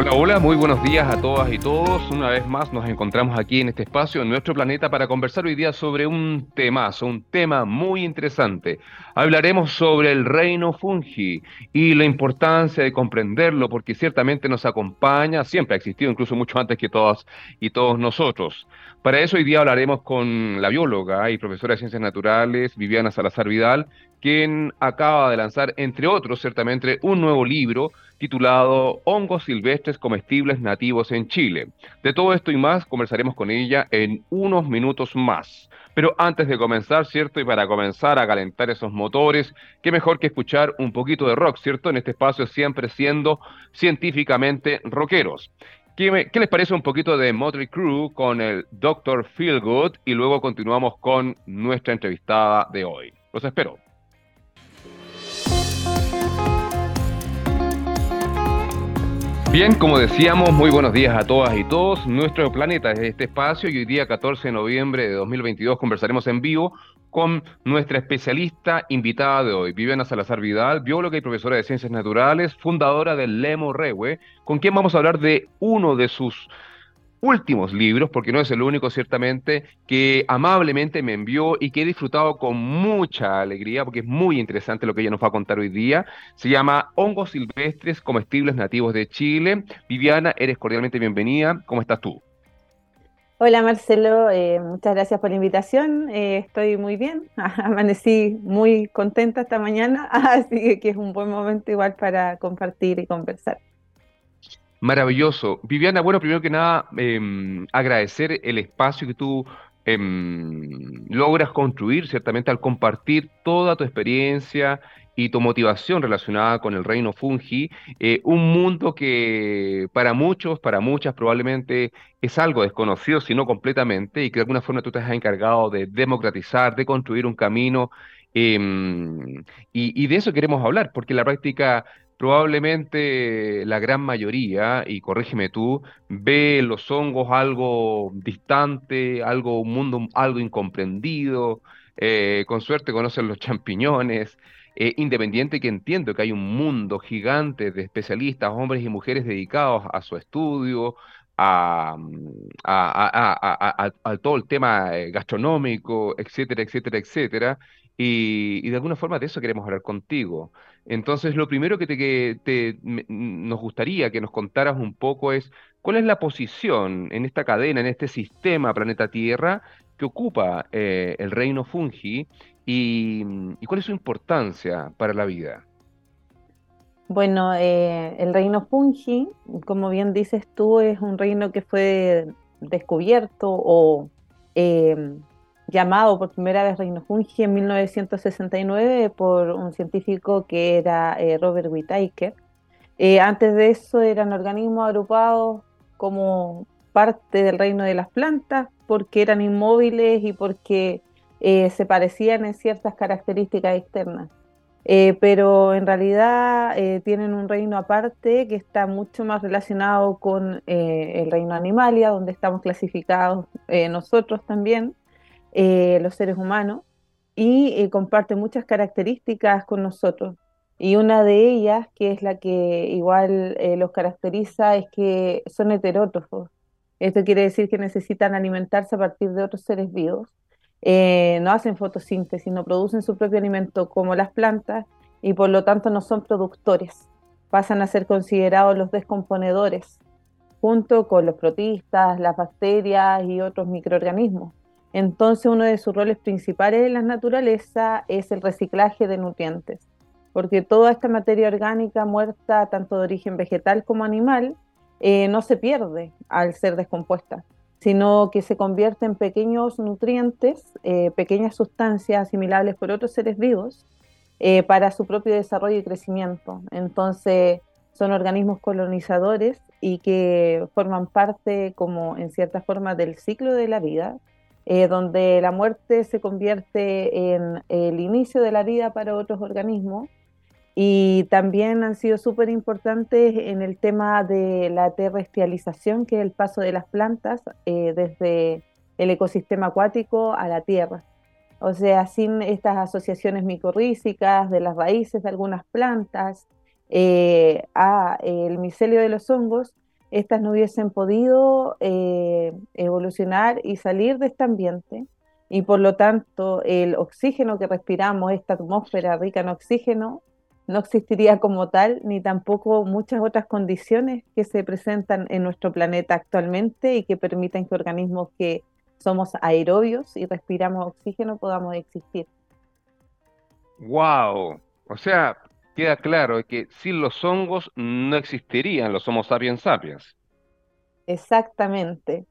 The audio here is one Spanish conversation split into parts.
Hola, hola, muy buenos días a todas y todos. Una vez más nos encontramos aquí en este espacio, en nuestro planeta, para conversar hoy día sobre un temazo, un tema muy interesante. Hablaremos sobre el reino fungi y la importancia de comprenderlo, porque ciertamente nos acompaña, siempre ha existido, incluso mucho antes que todas y todos nosotros. Para eso hoy día hablaremos con la bióloga y profesora de ciencias naturales, Viviana Salazar Vidal, quien acaba de lanzar, entre otros, ciertamente, un nuevo libro titulado Hongos silvestres comestibles nativos en Chile. De todo esto y más conversaremos con ella en unos minutos más. Pero antes de comenzar, ¿cierto? Y para comenzar a calentar esos motores, qué mejor que escuchar un poquito de rock, ¿cierto? En este espacio siempre siendo científicamente rockeros. ¿Qué, ¿Qué, les parece un poquito de Motley Crue con el Dr. Feelgood? Y luego continuamos con nuestra entrevistada de hoy. Los espero. Bien, como decíamos, muy buenos días a todas y todos. Nuestro planeta es este espacio y hoy día 14 de noviembre de 2022 conversaremos en vivo con nuestra especialista invitada de hoy, Viviana Salazar Vidal, bióloga y profesora de ciencias naturales, fundadora del Lemo Rewe, con quien vamos a hablar de uno de sus últimos libros, porque no es el único ciertamente, que amablemente me envió y que he disfrutado con mucha alegría, porque es muy interesante lo que ella nos va a contar hoy día. Se llama Hongos Silvestres Comestibles Nativos de Chile. Viviana, eres cordialmente bienvenida. ¿Cómo estás tú? Hola Marcelo, eh, muchas gracias por la invitación. Eh, estoy muy bien, amanecí muy contenta esta mañana, así que es un buen momento igual para compartir y conversar. Maravilloso. Viviana, bueno, primero que nada, em, agradecer el espacio que tú em, logras construir, ciertamente, al compartir toda tu experiencia y tu motivación relacionada con el reino fungi, eh, un mundo que para muchos, para muchas probablemente es algo desconocido, si no completamente, y que de alguna forma tú te has encargado de democratizar, de construir un camino, em, y, y de eso queremos hablar, porque la práctica probablemente la gran mayoría, y corrígeme tú, ve los hongos algo distante, algo un mundo algo incomprendido, eh, con suerte conocen los champiñones, eh, independiente que entiendo que hay un mundo gigante de especialistas, hombres y mujeres dedicados a su estudio, a, todo el tema eh, gastronómico, etcétera, etcétera, etcétera. Y, de alguna forma de eso queremos hablar contigo. Entonces, lo primero que, te, nos gustaría que nos contaras un poco es cuál es la posición en esta cadena, en este sistema planeta Tierra que ocupa eh, el reino fungi y, cuál es su importancia para la vida. Bueno, eh, el reino fungi, como bien dices tú, es un reino que fue descubierto o eh, llamado por primera vez reino fungi en 1969 por un científico que era eh, Robert Whittaker. Eh, antes de eso eran organismos agrupados como parte del reino de las plantas porque eran inmóviles y porque eh, se parecían en ciertas características externas. pero en realidad tienen un reino aparte que está mucho más relacionado con el reino animalia, donde estamos clasificados nosotros también, eh, los seres humanos y eh, comparte muchas características con nosotros. Y una de ellas, que es la que igual eh, los caracteriza, es que son heterótrofos. Esto quiere decir que necesitan alimentarse a partir de otros seres vivos. no hacen fotosíntesis, no producen su propio alimento como las plantas y por lo tanto no son productores. Pasan a ser considerados los descomponedores, junto con los protistas, las bacterias y otros microorganismos. Entonces uno de sus roles principales en la naturaleza es el reciclaje de nutrientes, porque toda esta materia orgánica muerta, tanto de origen vegetal como animal, eh, no se pierde al ser descompuesta, sino que se convierte en pequeños nutrientes, eh, pequeñas sustancias asimilables por otros seres vivos eh, para su propio desarrollo y crecimiento. Entonces son organismos colonizadores y que forman parte, como en cierta forma, del ciclo de la vida eh, donde la muerte se convierte en el inicio de la vida para otros organismos y también han sido súper importantes en el tema de la terrestrialización, que es el paso de las plantas eh, desde el ecosistema acuático a la tierra. O sea, sin estas asociaciones micorrízicas de las raíces de algunas plantas eh, a el micelio de los hongos, estas no hubiesen podido eh, evolucionar y salir de este ambiente y por lo tanto el oxígeno que respiramos, esta atmósfera rica en oxígeno, no existiría como tal, ni tampoco muchas otras condiciones que se presentan en nuestro planeta actualmente y que permiten que organismos que somos aerobios y respiramos oxígeno podamos existir. ¡Wow! O sea, queda claro que sin los hongos no existirían los Homo sapiens sapiens. Exactamente.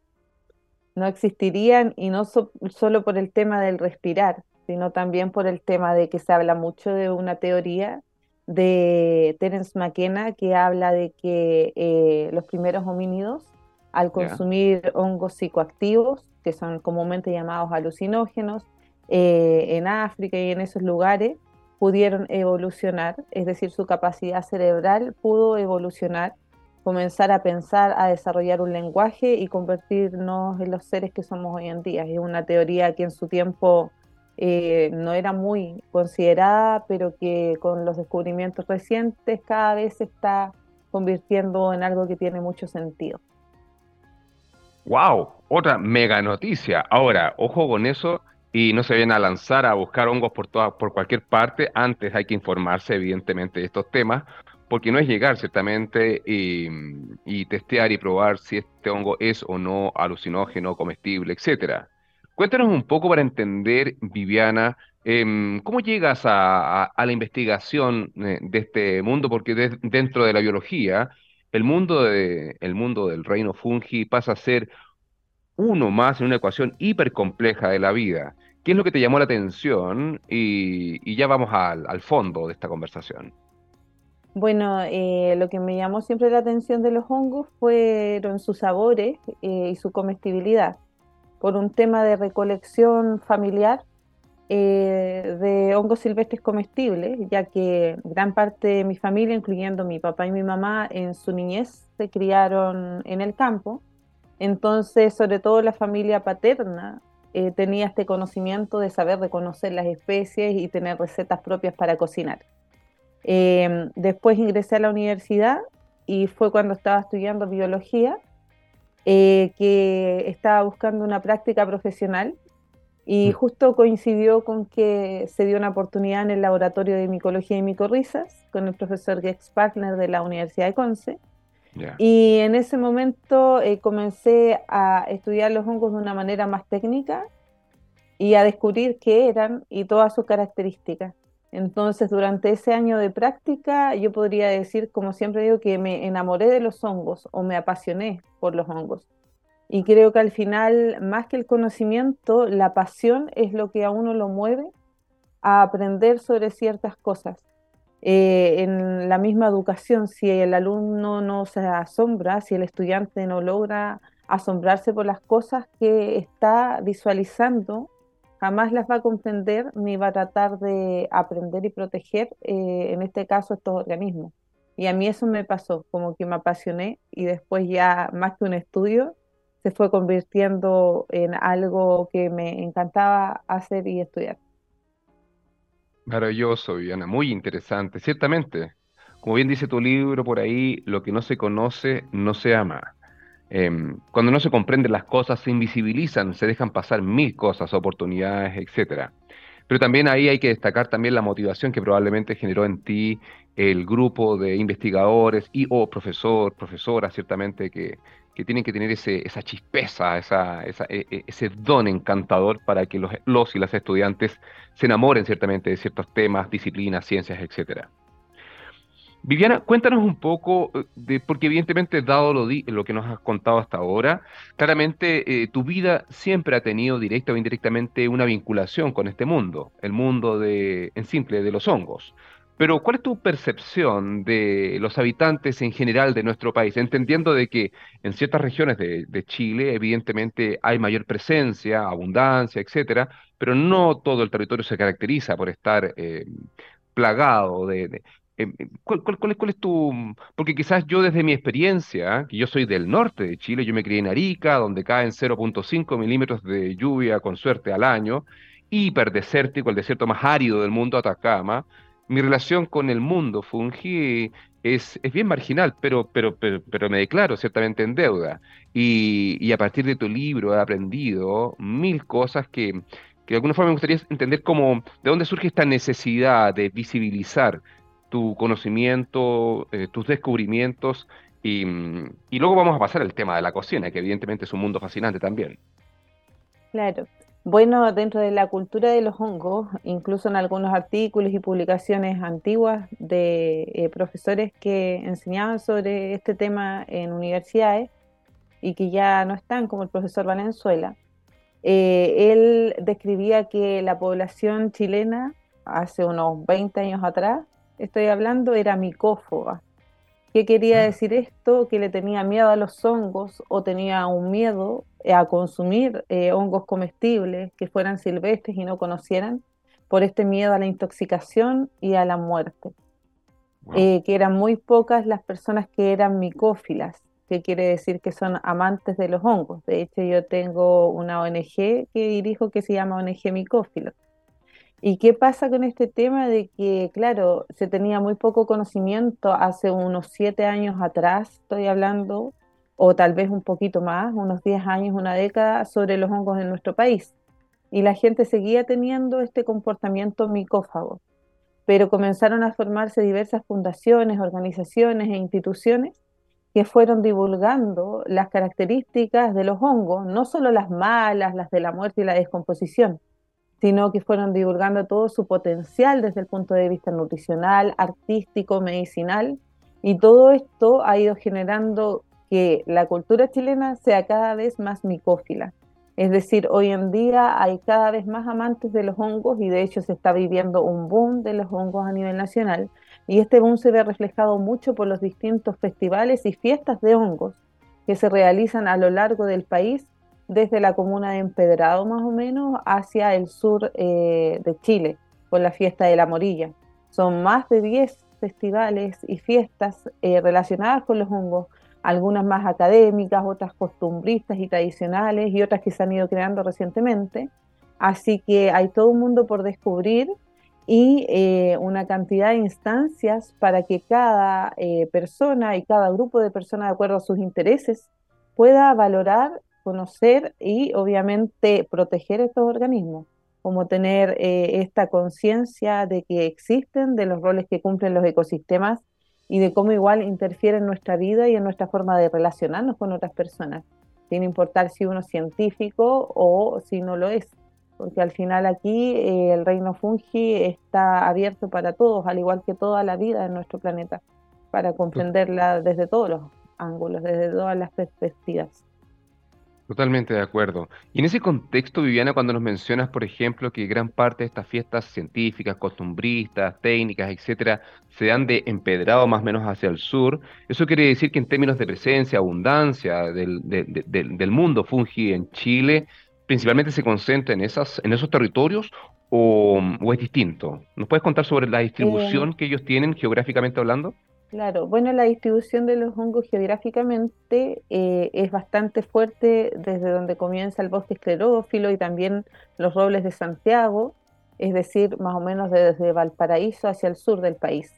No existirían y no solo por el tema del respirar, sino también por el tema de que se habla mucho de una teoría de Terence McKenna que habla de que eh, los primeros homínidos, al consumir hongos psicoactivos, que son comúnmente llamados alucinógenos, eh, en África y en esos lugares, pudieron evolucionar, es decir, su capacidad cerebral pudo evolucionar, comenzar a pensar, a desarrollar un lenguaje y convertirnos en los seres que somos hoy en día. Es una teoría que en su tiempo eh, no era muy considerada, pero que con los descubrimientos recientes cada vez se está convirtiendo en algo que tiene mucho sentido. ¡Wow! Otra mega noticia. Ahora, ojo con eso, y no se vienen a lanzar a buscar hongos por, toda, por cualquier parte. Antes hay que informarse, evidentemente, de estos temas, porque no es llegar ciertamente y, testear y probar si este hongo es o no alucinógeno, comestible, etcétera. Cuéntanos un poco para entender, Viviana, em, cómo llegas a, la investigación eh, de este mundo, porque dentro de la biología, el mundo, de, el mundo del reino fungi pasa a ser uno más en una ecuación hipercompleja de la vida. ¿Qué es lo que te llamó la atención? Y, ya vamos al, fondo de esta conversación. Bueno, eh, lo que me llamó siempre la atención de los hongos fueron sus sabores eh, y su comestibilidad. Por un tema de recolección familiar eh, de hongos silvestres comestibles, ya que gran parte de mi familia, incluyendo mi papá y mi mamá, en su niñez se criaron en el campo entonces, sobre todo la familia paterna eh, tenía este conocimiento de saber reconocer las especies y tener recetas propias para cocinar. Em, después ingresé a la universidad y fue cuando estaba estudiando biología eh, que estaba buscando una práctica profesional y mm. justo coincidió con que se dio una oportunidad en el laboratorio de micología y micorrizas con el profesor Gex Partner de la Universidad de Conce y en ese momento eh, comencé a estudiar los hongos de una manera más técnica y a descubrir qué eran y todas sus características. Entonces, durante ese año de práctica, yo podría decir, como siempre digo, que me enamoré de los hongos o me apasioné por los hongos. Y creo que al final, más que el conocimiento, la pasión es lo que a uno lo mueve a aprender sobre ciertas cosas. Eh, en la misma educación, si el alumno no se asombra, si el estudiante no logra asombrarse por las cosas que está visualizando, jamás las va a comprender ni va a tratar de aprender y proteger, eh, en este caso, estos organismos. Y a mí eso me pasó, como que me apasioné y después ya más que un estudio, se fue convirtiendo en algo que me encantaba hacer y estudiar. Maravilloso, Viviana, muy interesante, ciertamente. Como bien dice tu libro por ahí, lo que no se conoce no se ama. Em, cuando no se comprenden las cosas, se invisibilizan, se dejan pasar mil cosas, oportunidades, etcétera. Pero también ahí hay que destacar también la motivación que probablemente generó en ti el grupo de investigadores y o profesor, profesora, ciertamente, que, que tienen que tener esa chispeza, e, e, ese don encantador para que los, y las estudiantes se enamoren ciertamente de ciertos temas, disciplinas, ciencias, etcétera. Viviana, cuéntanos un poco, eh, de, porque evidentemente, dado lo, lo, que nos has contado hasta ahora, claramente eh, tu vida siempre ha tenido directa o indirectamente una vinculación con este mundo, el mundo de, en simple de los hongos. Pero, ¿cuál es tu percepción de los habitantes en general de nuestro país? Entendiendo de que en ciertas regiones de, Chile, evidentemente, hay mayor presencia, abundancia, etcétera, pero no todo el territorio se caracteriza por estar eh, plagado de... Eh, ¿cuál, cuál, es, tu...? Porque quizás yo desde mi experiencia, que yo soy del norte de Chile, yo me crié en Arica, donde caen 0.5 milímetros de lluvia con suerte al año, hiperdesértico, el desierto más árido del mundo, Atacama, mi relación con el mundo fungi es, es bien marginal, pero, pero, pero, me declaro ciertamente en deuda. Y, y, a partir de tu libro he aprendido mil cosas que, que de alguna forma me gustaría entender cómo, de dónde surge esta necesidad de visibilizar tu conocimiento, eh, tus descubrimientos, y, y, luego vamos a pasar al tema de la cocina, que evidentemente es un mundo fascinante también. Claro. Bueno, dentro de la cultura de los hongos, incluso en algunos artículos y publicaciones antiguas de eh, profesores que enseñaban sobre este tema en universidades y que ya no están, como el profesor Valenzuela, eh, él describía que la población chilena hace unos 20 años atrás, estoy hablando, era micófoba. ¿Qué quería decir esto? Que le tenía miedo a los hongos o tenía un miedo a consumir eh, hongos comestibles que fueran silvestres y no conocieran por este miedo a la intoxicación y a la muerte. Eh, que eran muy pocas las personas que eran micófilas, que quiere decir que son amantes de los hongos. De hecho, yo tengo una ONG que dirijo que se llama ONG Micófilos ¿Y qué pasa con este tema de que, claro, se tenía muy poco conocimiento hace unos siete años atrás, estoy hablando, o tal vez un poquito más, unos diez años, una década, sobre los hongos en nuestro país? Y la gente seguía teniendo este comportamiento micófago. Pero comenzaron a formarse diversas fundaciones, organizaciones e instituciones que fueron divulgando las características de los hongos, no solo las malas, las de la muerte y la descomposición, sino que fueron divulgando todo su potencial desde el punto de vista nutricional, artístico, medicinal, y todo esto ha ido generando que la cultura chilena sea cada vez más micófila. Es decir, hoy en día hay cada vez más amantes de los hongos y de hecho se está viviendo un boom de los hongos a nivel nacional. Y este boom se ve reflejado mucho por los distintos festivales y fiestas de hongos que se realizan a lo largo del país desde la comuna de Empedrado más o menos hacia el sur eh, de Chile, con la fiesta de la morilla. Son más de 10 festivales y fiestas eh, relacionadas con los hongos, algunas más académicas, otras costumbristas y tradicionales y otras que se han ido creando recientemente. Así que hay todo un mundo por descubrir y eh, una cantidad de instancias para que cada persona y cada grupo de personas, de acuerdo a sus intereses, pueda valorar conocer y obviamente proteger estos organismos, como tener eh, esta conciencia de que existen, de los roles que cumplen los ecosistemas y de cómo igual interfieren en nuestra vida y en nuestra forma de relacionarnos con otras personas, sin importar si uno es científico o si no lo es, porque al final aquí eh, el reino fungi está abierto para todos, al igual que toda la vida en nuestro planeta, para comprenderla desde todos los ángulos, desde todas las perspectivas. Totalmente de acuerdo. Y en ese contexto, Viviana, cuando nos mencionas, por ejemplo, que gran parte de estas fiestas científicas, costumbristas, técnicas, etcétera, se dan de empedrado más o menos hacia el sur, eso quiere decir que en términos de presencia, abundancia del, del mundo fungi en Chile, principalmente se concentra en, esas, en esos territorios o, o es distinto. ¿Nos puedes contar sobre la distribución eh, que ellos tienen geográficamente hablando? Claro, bueno, la distribución de los hongos geográficamente eh, es bastante fuerte desde donde comienza el bosque esclerófilo y también los robles de Santiago, es decir, más o menos desde Valparaíso hacia el sur del país.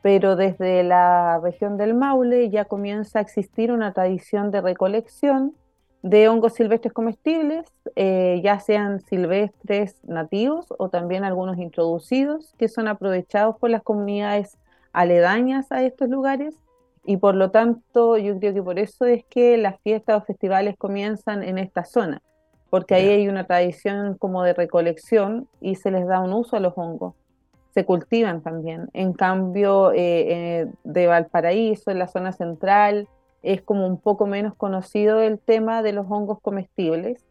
Pero desde la región del Maule ya comienza a existir una tradición de recolección de hongos silvestres comestibles, eh, ya sean silvestres nativos o también algunos introducidos, que son aprovechados por las comunidades aledañas a estos lugares y por lo tanto yo creo que por eso es que las fiestas o festivales comienzan en esta zona, porque ahí hay una tradición como de recolección y se les da un uso a los hongos. Se cultivan también. En cambio, eh, eh, de Valparaíso, en la zona central, es como un poco menos conocido el tema de los hongos comestibles.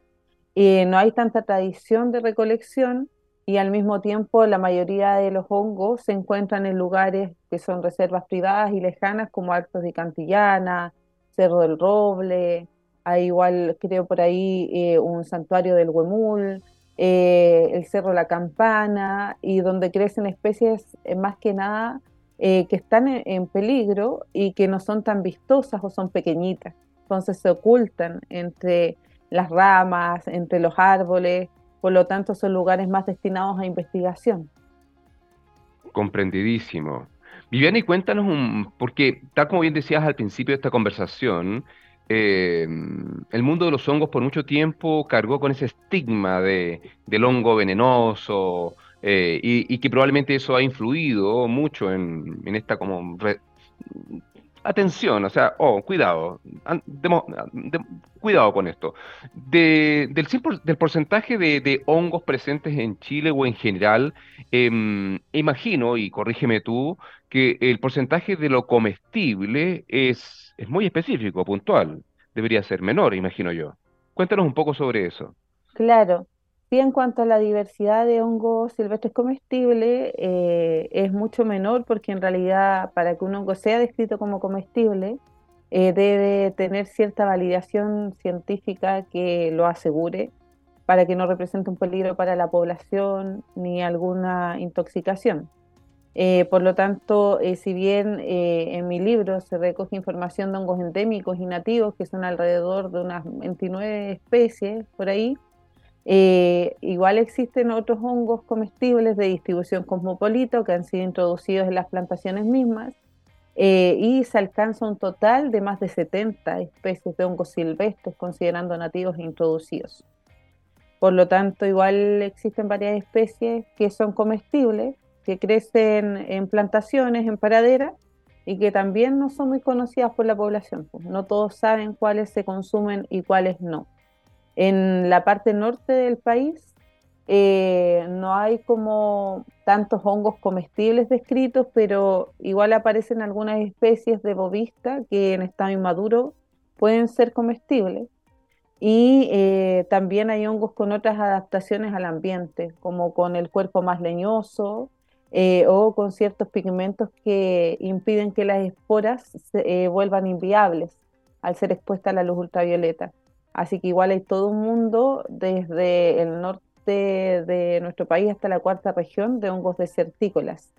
y no hay tanta tradición de recolección y al mismo tiempo la mayoría de los hongos se encuentran en lugares que son reservas privadas y lejanas como Altos de Cantillana, Cerro del Roble, hay igual creo por ahí eh, un santuario del Huemul, eh, el Cerro La Campana y donde crecen especies eh, más que nada que están en, peligro y que no son tan vistosas o son pequeñitas, entonces se ocultan entre las ramas, entre los árboles por lo tanto, son lugares más destinados a investigación. Comprendidísimo. Viviana, y cuéntanos un, porque tal como bien decías al principio de esta conversación, eh, el mundo de los hongos por mucho tiempo cargó con ese estigma de, del hongo venenoso eh, y, que probablemente eso ha influido mucho en, esta como atención, o sea, oh, cuidado, cuidado con esto. del, del porcentaje de, hongos presentes en Chile o en general, em, imagino, y corrígeme tú, que el porcentaje de lo comestible es, es muy específico, puntual. Debería ser menor, imagino yo. Cuéntanos un poco sobre eso. Claro. Sí, en cuanto a la diversidad de hongos silvestres comestibles, eh, es mucho menor porque en realidad para que un hongo sea descrito como comestible, eh, debe tener cierta validación científica que lo asegure para que no represente un peligro para la población ni alguna intoxicación. Eh, por lo tanto, si bien en mi libro se recoge información de hongos endémicos y nativos, que son alrededor de unas 29 especies por ahí, eh, igual existen otros hongos comestibles de distribución cosmopolita que han sido introducidos en las plantaciones mismas eh, y se alcanza un total de más de 70 especies de hongos silvestres considerando nativos e introducidos. Por lo tanto, igual existen varias especies que son comestibles, que crecen en plantaciones, en praderas, y que también no son muy conocidas por la población. Pues. No todos saben cuáles se consumen y cuáles no. En la parte norte del país eh, no hay como tantos hongos comestibles descritos, pero igual aparecen algunas especies de bovista que en estado inmaduro pueden ser comestibles. Y eh, también hay hongos con otras adaptaciones al ambiente, como con el cuerpo más leñoso eh, o con ciertos pigmentos que impiden que las esporas se vuelvan inviables al ser expuestas a la luz ultravioleta. Así que igual hay todo un mundo desde el norte de nuestro país hasta la cuarta región de hongos desertícolas,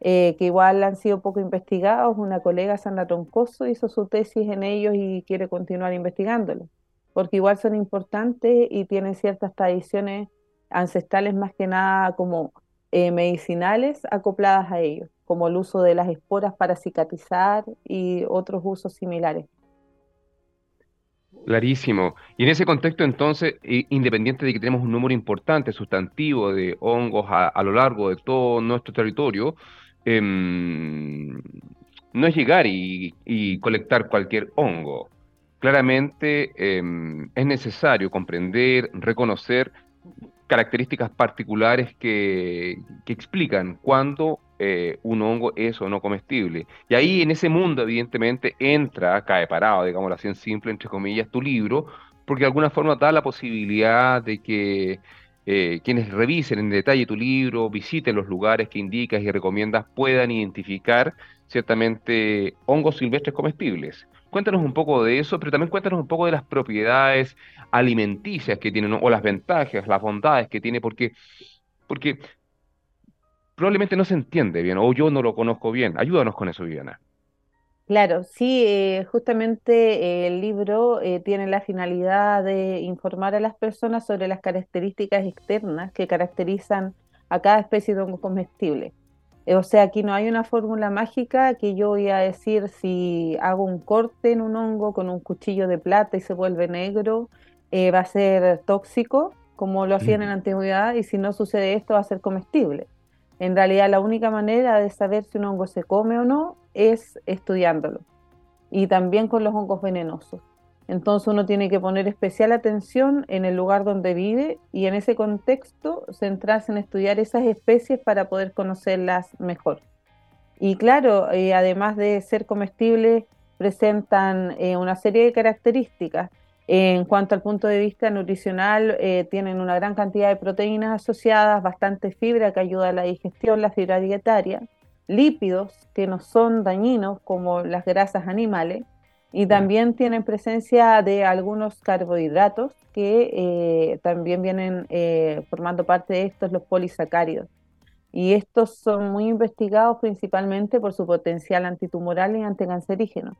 eh, que igual han sido poco investigados. Una colega, Sandra Troncoso, hizo su tesis en ellos y quiere continuar investigándolo, porque igual son importantes y tienen ciertas tradiciones ancestrales más que nada como eh, medicinales acopladas a ellos, como el uso de las esporas para cicatrizar y otros usos similares. Clarísimo. Y en ese contexto, entonces, independiente de que tenemos un número importante, sustantivo, de hongos a, lo largo de todo nuestro territorio, em, no es llegar y, colectar cualquier hongo. Claramente em, es necesario comprender, reconocer características particulares que, que explican cuándo eh, un hongo es o no comestible. Y ahí en ese mundo, evidentemente, entra, cae parado, digamos así en simple, entre comillas, tu libro, porque de alguna forma da la posibilidad de que eh, quienes revisen en detalle tu libro, visiten los lugares que indicas y recomiendas, puedan identificar ciertamente hongos silvestres comestibles. Cuéntanos un poco de eso, pero también cuéntanos un poco de las propiedades alimenticias que tienen, o las ventajas, las bondades que tiene, porque, porque probablemente no se entiende bien o yo no lo conozco bien. Ayúdanos con eso, Viviana. Claro, sí, eh, justamente eh, el libro eh, tiene la finalidad de informar a las personas sobre las características externas que caracterizan a cada especie de hongo comestible. o sea, aquí no hay una fórmula mágica que yo voy a decir si hago un corte en un hongo con un cuchillo de plata y se vuelve negro, va a ser tóxico, como lo hacían en la antigüedad, y si no sucede esto va a ser comestible. En realidad la única manera de saber si un hongo se come o no es estudiándolo. Y también con los hongos venenosos. Entonces uno tiene que poner especial atención en el lugar donde vive y en ese contexto centrarse en estudiar esas especies para poder conocerlas mejor. Y claro, eh, además de ser comestibles, presentan eh, una serie de características en cuanto al punto de vista nutricional, eh, tienen una gran cantidad de proteínas asociadas, bastante fibra que ayuda a la digestión, la fibra dietaria, lípidos que no son dañinos como las grasas animales, y también tienen presencia de algunos carbohidratos que eh, también vienen eh, formando parte de estos, los polisacáridos. Y estos son muy investigados principalmente por su potencial antitumoral y anticancerígeno.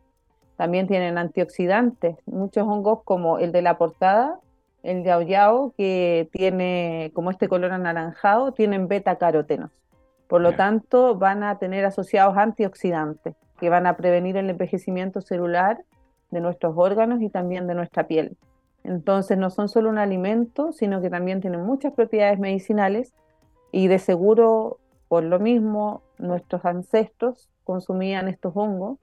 También tienen antioxidantes, muchos hongos como el de la portada, el de que tiene como este color anaranjado, tienen beta carotenos. Por lo tanto, van a tener asociados antioxidantes que van a prevenir el envejecimiento celular de nuestros órganos y también de nuestra piel. Entonces no son solo un alimento, sino que también tienen muchas propiedades medicinales y de seguro, por lo mismo, nuestros ancestros consumían estos hongos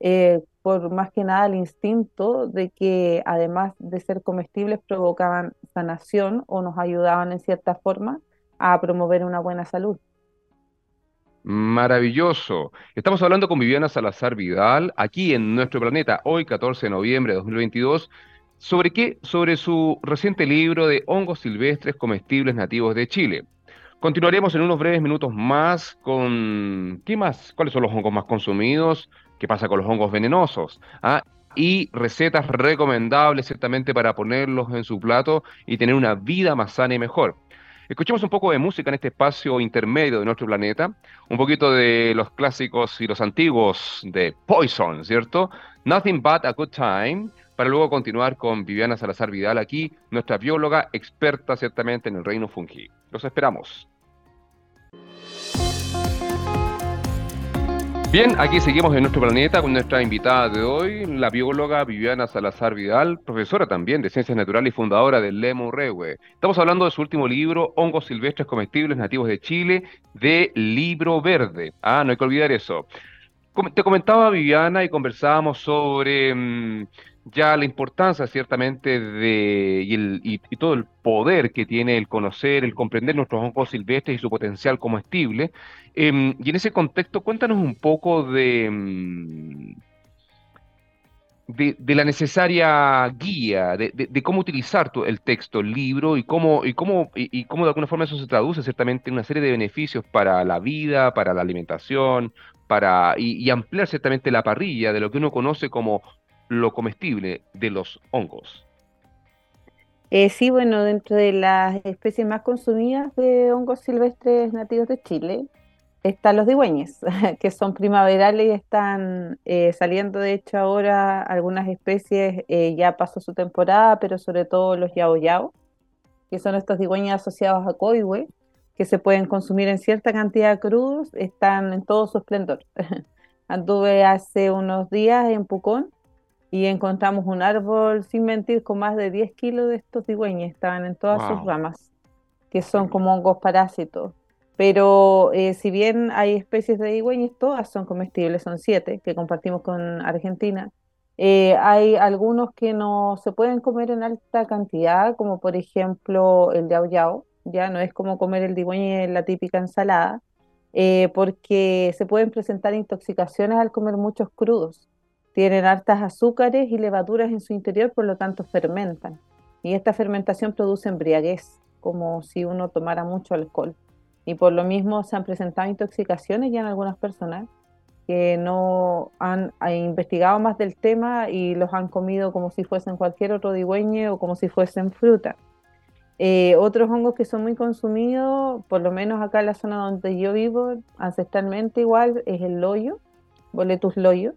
eh, por más que nada el instinto de que además de ser comestibles provocaban sanación o nos ayudaban en cierta forma a promover una buena salud. Maravilloso. Estamos hablando con Viviana Salazar Vidal, aquí en nuestro planeta, hoy 14 de noviembre de 2022. ¿Sobre qué? Sobre su reciente libro de hongos silvestres comestibles nativos de Chile. Continuaremos en unos breves minutos más con... ¿Qué más? ¿Cuáles son los hongos más consumidos? ¿Qué pasa con los hongos venenosos? ¿Ah? Y recetas recomendables ciertamente para ponerlos en su plato y tener una vida más sana y mejor. Escuchemos un poco de música en este espacio intermedio de nuestro planeta, un poquito de los clásicos y los antiguos de Poison, ¿cierto? Nothing but a good time, para luego continuar con Viviana Salazar Vidal aquí, nuestra bióloga experta ciertamente en el reino fungi. Los esperamos. Bien, aquí seguimos en nuestro planeta con nuestra invitada de hoy, la bióloga Viviana Salazar Vidal, profesora también de Ciencias Naturales y fundadora del Lemo Rewe. Estamos hablando de su último libro, Hongos Silvestres Comestibles Nativos de Chile, de Libro Verde. Ah, no hay que olvidar eso. Te comentaba Viviana y conversábamos sobre mm, ya la importancia ciertamente de y, el, y, todo el poder que tiene el conocer, el comprender nuestros hongos silvestres y su potencial comestible. Em, y en ese contexto, cuéntanos un poco de, mm, de, la necesaria guía, de, cómo utilizar el texto, el libro, y cómo, y, cómo, y, cómo de alguna forma eso se traduce ciertamente en una serie de beneficios para la vida, para la alimentación, para, y ampliar ciertamente la parrilla de lo que uno conoce como lo comestible de los hongos? Eh, sí, bueno, dentro de las especies más consumidas de hongos silvestres nativos de Chile están los digüeñes, que son primaverales y están eh, saliendo, de hecho, ahora algunas especies eh, ya pasó su temporada, pero sobre todo los yao yao, que son estos digüeños asociados a coihue, que se pueden consumir en cierta cantidad crudos, están en todo su esplendor. Anduve hace unos días en Pucón y encontramos un árbol, sin mentir, con más de 10 kilos de estos digüeños, estaban en todas sus ramas, que son como hongos parásitos. Pero eh, si bien hay especies de digüeños, todas son comestibles, son siete que compartimos con Argentina. Eh, hay algunos que no se pueden comer en alta cantidad, como por ejemplo el de auyao, ya no es como comer el digüeño en la típica ensalada, eh, porque se pueden presentar intoxicaciones al comer muchos crudos. Tienen hartas azúcares y levaduras en su interior, por lo tanto fermentan. Y esta fermentación produce embriaguez, como si uno tomara mucho alcohol. Y por lo mismo se han presentado intoxicaciones ya en algunas personas que no han, investigado más del tema y los han comido como si fuesen cualquier otro digüeño o como si fuesen fruta. Eh, otros hongos que son muy consumidos, por lo menos acá en la zona donde yo vivo, ancestralmente igual, es el loyo, boletus loyo,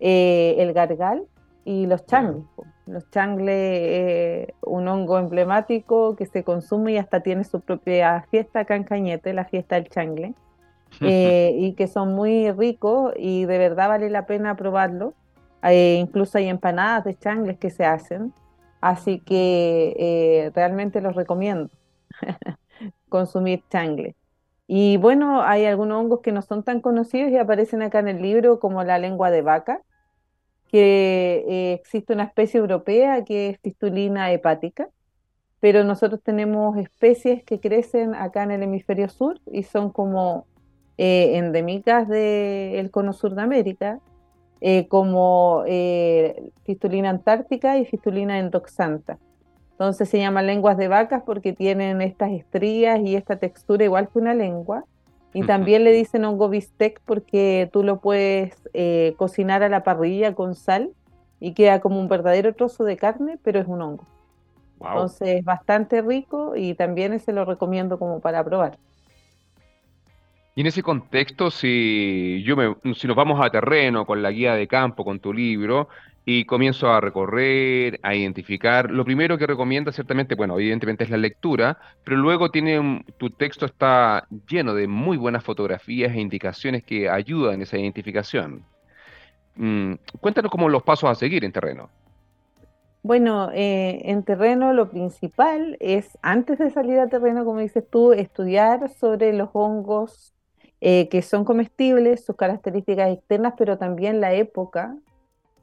eh, el gargal y los changles. Los changles, un hongo emblemático que se consume y hasta tiene su propia fiesta acá en Cañete, la fiesta del changle, eh, y que son muy ricos y de verdad vale la pena probarlo. Eh, incluso hay empanadas de changles que se hacen, así que realmente los recomiendo consumir changle. Y bueno, hay algunos hongos que no son tan conocidos y aparecen acá en el libro, como la lengua de vaca, que eh, existe una especie europea que es fistulina hepática, pero nosotros tenemos especies que crecen acá en el hemisferio sur y son como eh, endémicas del cono sur de América, eh, como fistulina antártica y fistulina endoxanta. Entonces se llaman lenguas de vacas porque tienen estas estrías y esta textura igual que una lengua. Y también le dicen hongo bistec porque tú lo puedes eh, cocinar a la parrilla con sal y queda como un verdadero trozo de carne, pero es un hongo. Entonces es bastante rico y también se lo recomiendo como para probar. Y en ese contexto, si, yo me, si nos vamos a terreno con la guía de campo, con tu libro, y comienzo a recorrer, a identificar, lo primero que recomienda ciertamente, bueno, evidentemente es la lectura, pero luego tiene tu texto está lleno de muy buenas fotografías e indicaciones que ayudan en esa identificación. Mm, cuéntanos cómo los pasos a seguir en terreno. Bueno, eh, en terreno lo principal es, antes de salir a terreno, como dices tú, estudiar sobre los hongos eh, que son comestibles, sus características externas, pero también la época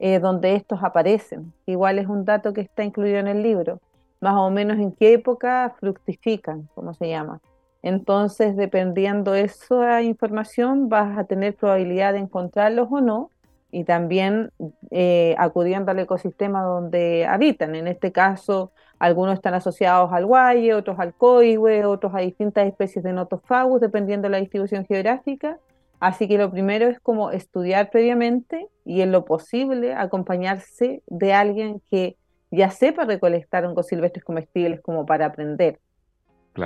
eh, donde estos aparecen. Igual es un dato que está incluido en el libro, más o menos en qué época fructifican, como se llama. Entonces, dependiendo de esa información, vas a tener probabilidad de encontrarlos o no, y también eh, acudiendo al ecosistema donde habitan. En este caso, algunos están asociados al guaye, otros al coihue, otros a distintas especies de notofagus, dependiendo de la distribución geográfica. Así que lo primero es como estudiar previamente y en lo posible acompañarse de alguien que ya sepa recolectar hongos silvestres comestibles como para aprender.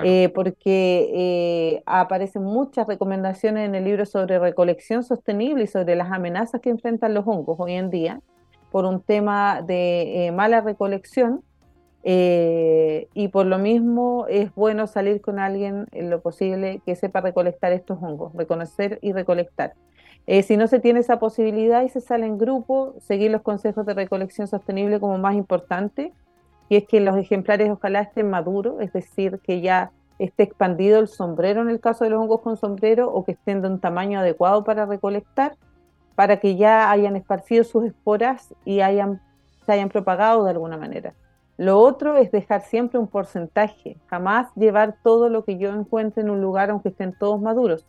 Eh, porque eh, aparecen muchas recomendaciones en el libro sobre recolección sostenible y sobre las amenazas que enfrentan los hongos hoy en día por un tema de eh, mala recolección y por lo mismo es bueno salir con alguien en lo posible que sepa recolectar estos hongos, reconocer y recolectar. si no se tiene esa posibilidad y se sale en grupo, seguir los consejos de recolección sostenible como más importante y es que los ejemplares ojalá estén maduros, es decir, que ya esté expandido el sombrero en el caso de los hongos con sombrero o que estén de un tamaño adecuado para recolectar, para que ya hayan esparcido sus esporas y hayan, se hayan propagado de alguna manera. Lo otro es dejar siempre un porcentaje, jamás llevar todo lo que yo encuentre en un lugar aunque estén todos maduros,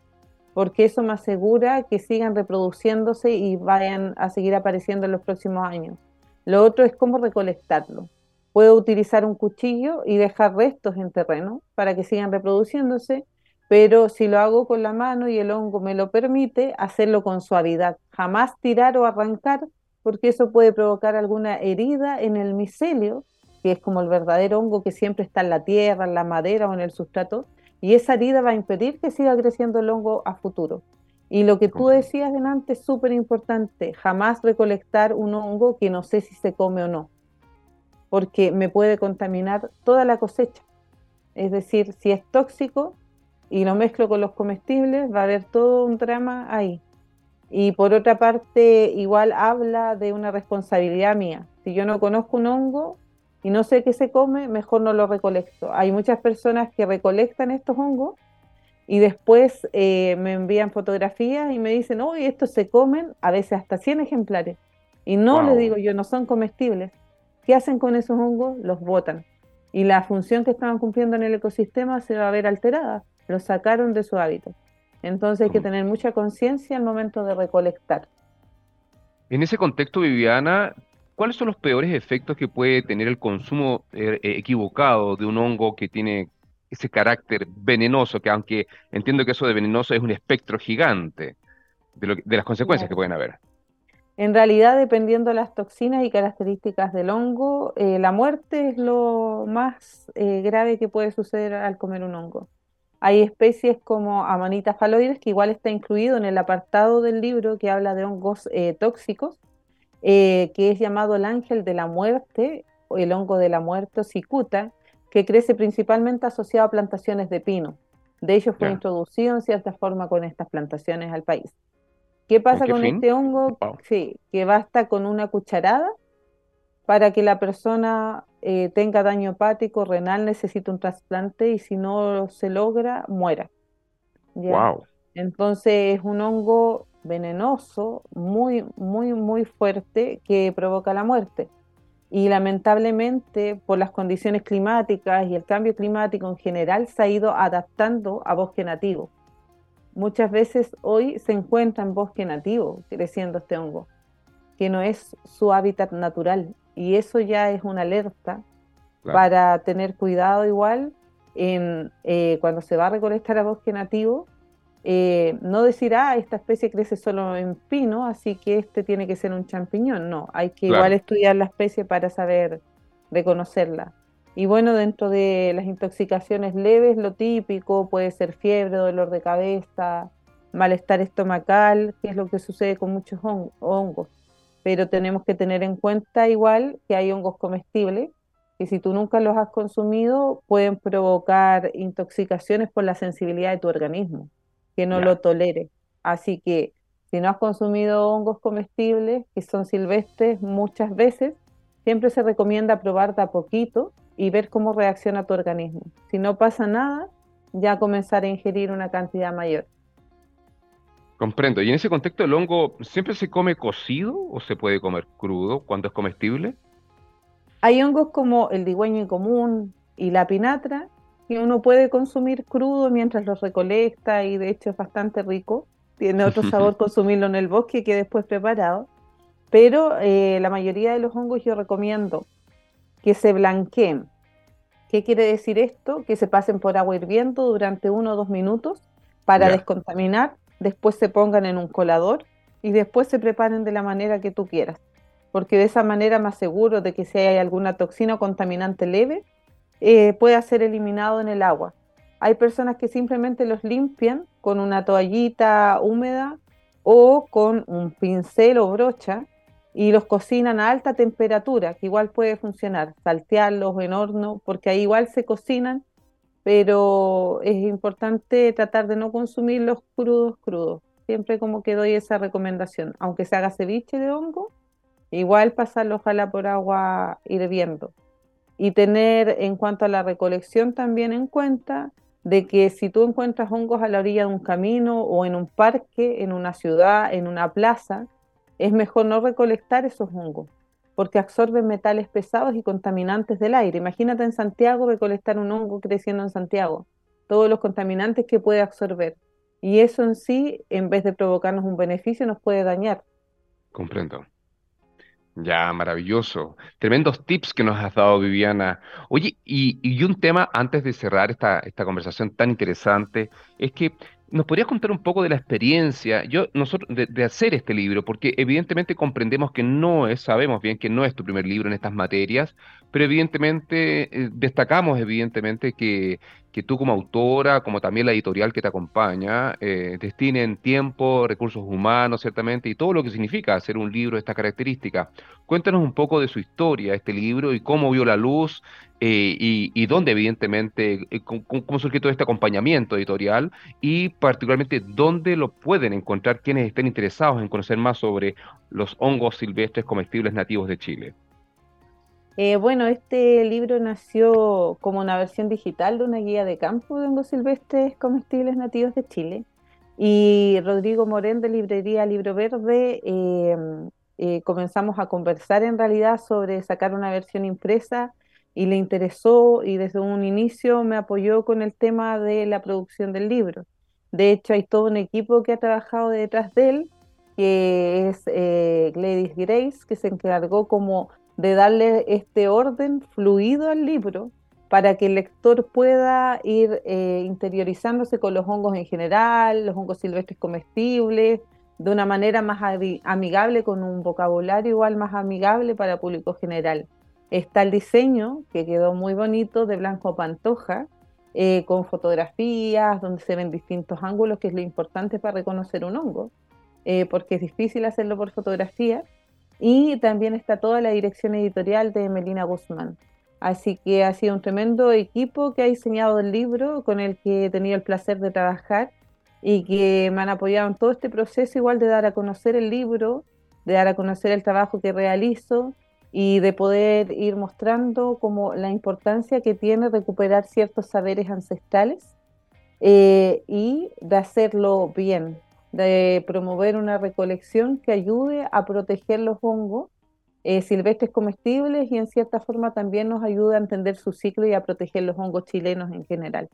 porque eso me asegura que sigan reproduciéndose y vayan a seguir apareciendo en los próximos años. Lo otro es cómo recolectarlo. Puedo utilizar un cuchillo y dejar restos en terreno para que sigan reproduciéndose, pero si lo hago con la mano y el hongo me lo permite, hacerlo con suavidad. Jamás tirar o arrancar, porque eso puede provocar alguna herida en el micelio, que es como el verdadero hongo que siempre está en la tierra, en la madera o en el sustrato, y esa herida va a impedir que siga creciendo el hongo a futuro. Y lo que tú decías delante es súper importante, jamás recolectar un hongo que no sé si se come o no porque me puede contaminar toda la cosecha. Es decir, si es tóxico y lo mezclo con los comestibles, va a haber todo un drama ahí. Y por otra parte, igual habla de una responsabilidad mía. Si yo no conozco un hongo y no sé qué se come, mejor no lo recolecto. Hay muchas personas que recolectan estos hongos y después eh, me envían fotografías y me dicen, oye, estos se comen, a veces hasta 100 ejemplares. Y no les digo yo, no son comestibles. ¿Qué hacen con esos hongos? Los botan. Y la función que estaban cumpliendo en el ecosistema se va a ver alterada. Los sacaron de su hábitat. Entonces hay que tener mucha conciencia al momento de recolectar. En ese contexto, Viviana, ¿cuáles son los peores efectos que puede tener el consumo eh, eh, equivocado de un hongo que tiene ese carácter venenoso, que aunque entiendo que eso de venenoso es un espectro gigante de, las consecuencias que pueden haber? En realidad, dependiendo de las toxinas y características del hongo, eh, la muerte es lo más eh, grave que puede suceder al comer un hongo. Hay especies como Amanita faloides, que igual está incluido en el apartado del libro que habla de hongos eh, tóxicos, que es llamado el ángel de la muerte, o el hongo de la muerte o cicuta, que crece principalmente asociado a plantaciones de pino. De hecho, fue introducido en cierta forma con estas plantaciones al país. ¿Qué pasa con, este hongo? Sí, que basta con una cucharada para que la persona eh, tenga daño hepático, renal, necesite un trasplante y si no se logra, muera. Wow. Entonces es un hongo venenoso, muy, muy, muy fuerte que provoca la muerte. Y lamentablemente, por las condiciones climáticas y el cambio climático en general, se ha ido adaptando a bosque nativo muchas veces hoy se encuentra en bosque nativo creciendo este hongo, que no es su hábitat natural. Y eso ya es una alerta para tener cuidado igual en, eh, cuando se va a recolectar a bosque nativo. Eh, no decir, ah, esta especie crece solo en pino, así que este tiene que ser un champiñón. No, hay que igual estudiar la especie para saber reconocerla. Y bueno, dentro de las intoxicaciones leves, lo típico puede ser fiebre, dolor de cabeza, malestar estomacal, que es lo que sucede con muchos hongos. Pero tenemos que tener en cuenta igual que hay hongos comestibles que si tú nunca los has consumido pueden provocar intoxicaciones por la sensibilidad de tu organismo, que no lo tolere. Así que si no has consumido hongos comestibles, que son silvestres muchas veces, siempre se recomienda probar de a poquito y ver cómo reacciona tu organismo. Si no pasa nada, ya comenzar a ingerir una cantidad mayor. Comprendo. ¿Y en ese contexto el hongo siempre se come cocido o se puede comer crudo cuando es comestible? Hay hongos como el digüeño común y la pinatra que uno puede consumir crudo mientras los recolecta y de hecho es bastante rico. Tiene otro sabor consumirlo en el bosque que después preparado. Pero eh, la mayoría de los hongos yo recomiendo que se blanqueen. ¿Qué quiere decir esto? Que se pasen por agua hirviendo durante uno o dos minutos para descontaminar, después se pongan en un colador y después se preparen de la manera que tú quieras porque de esa manera más seguro de que si hay alguna toxina o contaminante leve, eh, pueda ser eliminado en el agua. Hay personas que simplemente los limpian con una toallita húmeda o con un pincel o brocha y los cocinan a alta temperatura, que igual puede funcionar, saltearlos en horno, porque ahí igual se cocinan, pero es importante tratar de no consumirlos crudos, crudos. Siempre como que doy esa recomendación, aunque se haga ceviche de hongo, Igual pasarlo ojalá por agua hirviendo. Y tener en cuanto a la recolección también en cuenta de que si tú encuentras hongos a la orilla de un camino o en un parque, en una ciudad, en una plaza, es mejor no recolectar esos hongos porque absorben metales pesados y contaminantes del aire. Imagínate en Santiago recolectar un hongo creciendo en Santiago, todos los contaminantes que puede absorber. Y eso en sí, en vez de provocarnos un beneficio, nos puede dañar. Comprendo. Ya, maravilloso. Tremendos tips que nos has dado, Viviana. Oye, y, un tema antes de cerrar esta, esta conversación tan interesante, es que ¿Nos podrías contar un poco de la experiencia yo, nosotros, de, hacer este libro? Porque evidentemente comprendemos que no es, sabemos bien que no es tu primer libro en estas materias, pero evidentemente eh, destacamos evidentemente que, que, tú como autora, como también la editorial que te acompaña, eh, destinen tiempo, recursos humanos, ciertamente, y todo lo que significa hacer un libro de esta característica. Cuéntanos un poco de su historia, este libro, y cómo vio la luz, eh, y, dónde evidentemente, eh, cómo, surgió todo este acompañamiento editorial y particularmente dónde lo pueden encontrar quienes estén interesados en conocer más sobre los hongos silvestres comestibles nativos de Chile. Eh, bueno, este libro nació como una versión digital de una guía de campo de hongos silvestres comestibles nativos de Chile. Y Rodrigo Morén de Librería Libro Verde comenzamos a conversar en realidad sobre sacar una versión impresa y le interesó y desde un inicio me apoyó con el tema de la producción del libro. De hecho, hay todo un equipo que ha trabajado detrás de él, que es eh, Gladys Grace, que se encargó como de darle este orden fluido al libro para que el lector pueda ir eh, interiorizándose con los hongos en general, los hongos silvestres comestibles, de una manera más amigable, con un vocabulario igual más amigable para el público general. Está el diseño, que quedó muy bonito, de Blanco Pantoja, eh, con fotografías donde se ven distintos ángulos, que es lo importante para reconocer un hongo, eh, porque es difícil hacerlo por fotografía. Y también está toda la dirección editorial de Melina Guzmán. Así que ha sido un tremendo equipo que ha diseñado el libro, con el que he tenido el placer de trabajar y que me han apoyado en todo este proceso, igual de dar a conocer el libro, de dar a conocer el trabajo que realizo y de poder ir mostrando como la importancia que tiene recuperar ciertos saberes ancestrales eh, y de hacerlo bien, de promover una recolección que ayude a proteger los hongos eh, silvestres comestibles y en cierta forma también nos ayuda a entender su ciclo y a proteger los hongos chilenos en general.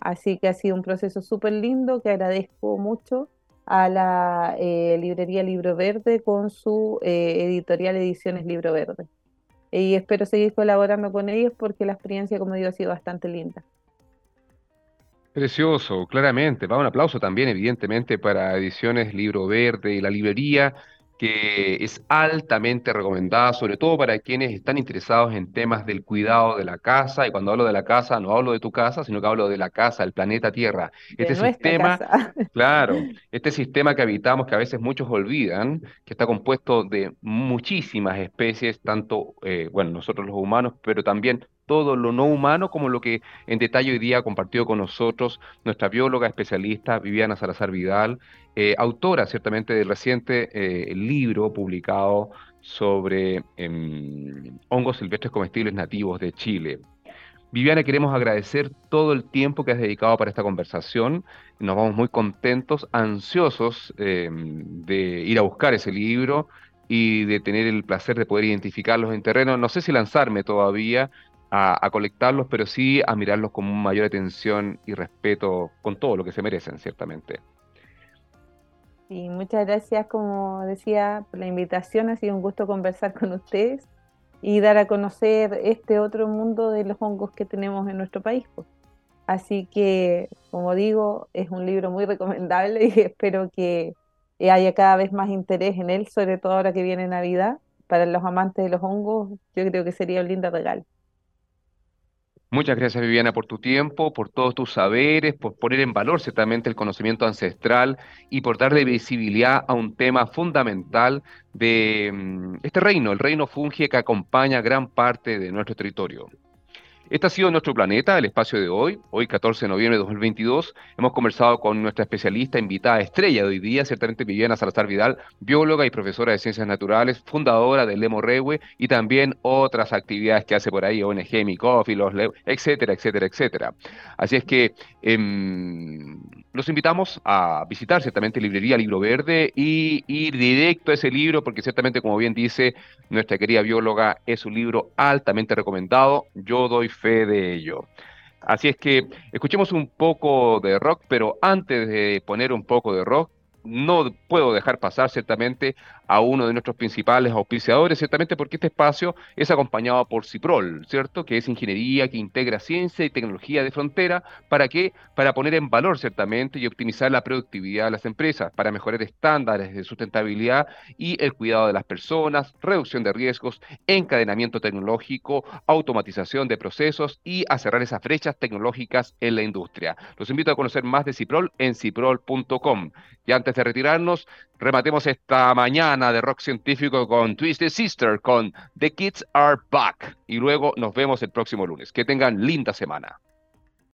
Así que ha sido un proceso súper lindo que agradezco mucho a la eh, librería Libro Verde con su eh, editorial Ediciones Libro Verde. Y espero seguir colaborando con ellos porque la experiencia, como digo, ha sido bastante linda. Precioso, claramente. Va un aplauso también, evidentemente, para Ediciones Libro Verde y la librería que es altamente recomendada, sobre todo para quienes están interesados en temas del cuidado de la casa. Y cuando hablo de la casa, no hablo de tu casa, sino que hablo de la casa, el planeta Tierra. este sistema, claro, este sistema que habitamos, que a veces muchos olvidan, que está compuesto de muchísimas especies, tanto, eh, bueno, nosotros los humanos, pero también todo lo no humano, como lo que en detalle hoy día ha compartido con nosotros nuestra bióloga especialista Viviana Salazar Vidal, eh, autora ciertamente del reciente eh, libro publicado sobre em, hongos silvestres comestibles nativos de Chile. Viviana, queremos agradecer todo el tiempo que has dedicado para esta conversación. Nos vamos muy contentos, ansiosos em, de ir a buscar ese libro y de tener el placer de poder identificarlos en terreno. No sé si lanzarme todavía, a, colectarlos, pero sí a mirarlos con mayor atención y respeto con todo lo que se merecen, ciertamente. Y muchas gracias, como decía, por la invitación. Ha sido un gusto conversar con ustedes y dar a conocer este otro mundo de los hongos que tenemos en nuestro país. Pues. Así que, como digo, es un libro muy recomendable y espero que haya cada vez más interés en él, sobre todo ahora que viene Navidad. Para los amantes de los hongos, yo creo que sería un lindo regalo. Muchas gracias Viviana por tu tiempo, por todos tus saberes, por poner en valor ciertamente el conocimiento ancestral y por darle visibilidad a un tema fundamental de mm, este reino, el reino fungi que acompaña gran parte de nuestro territorio. Este ha sido nuestro planeta, el espacio de hoy, hoy 14 de noviembre de 2022. Hemos conversado con nuestra especialista invitada estrella de hoy día, ciertamente Viviana Salazar Vidal, bióloga y profesora de ciencias naturales, fundadora del Lemo Rewe y también otras actividades que hace por ahí, ONG, Micófilos, etcétera, etcétera, etcétera. Así es que em, los invitamos a visitar ciertamente Librería Libro Verde y ir directo a ese libro, porque ciertamente, como bien dice nuestra querida bióloga, es un libro altamente recomendado. Yo doy fe de ello. Así es que escuchemos un poco de rock, pero antes de poner un poco de rock, no puedo dejar pasar ciertamente a uno de nuestros principales auspiciadores, ciertamente porque este espacio es acompañado por CIPROL, ¿cierto? Que es ingeniería que integra ciencia y tecnología de frontera. ¿Para qué? Para poner en valor, ciertamente, y optimizar la productividad de las empresas, para mejorar estándares de sustentabilidad y el cuidado de las personas, reducción de riesgos, encadenamiento tecnológico, automatización de procesos y a cerrar esas brechas tecnológicas en la industria. Los invito a conocer más de CIPROL en ciprol.com. Y antes de retirarnos, rematemos esta mañana de rock científico con Twisted Sister, con The Kids Are Back. Y luego nos vemos el próximo lunes. Que tengan linda semana.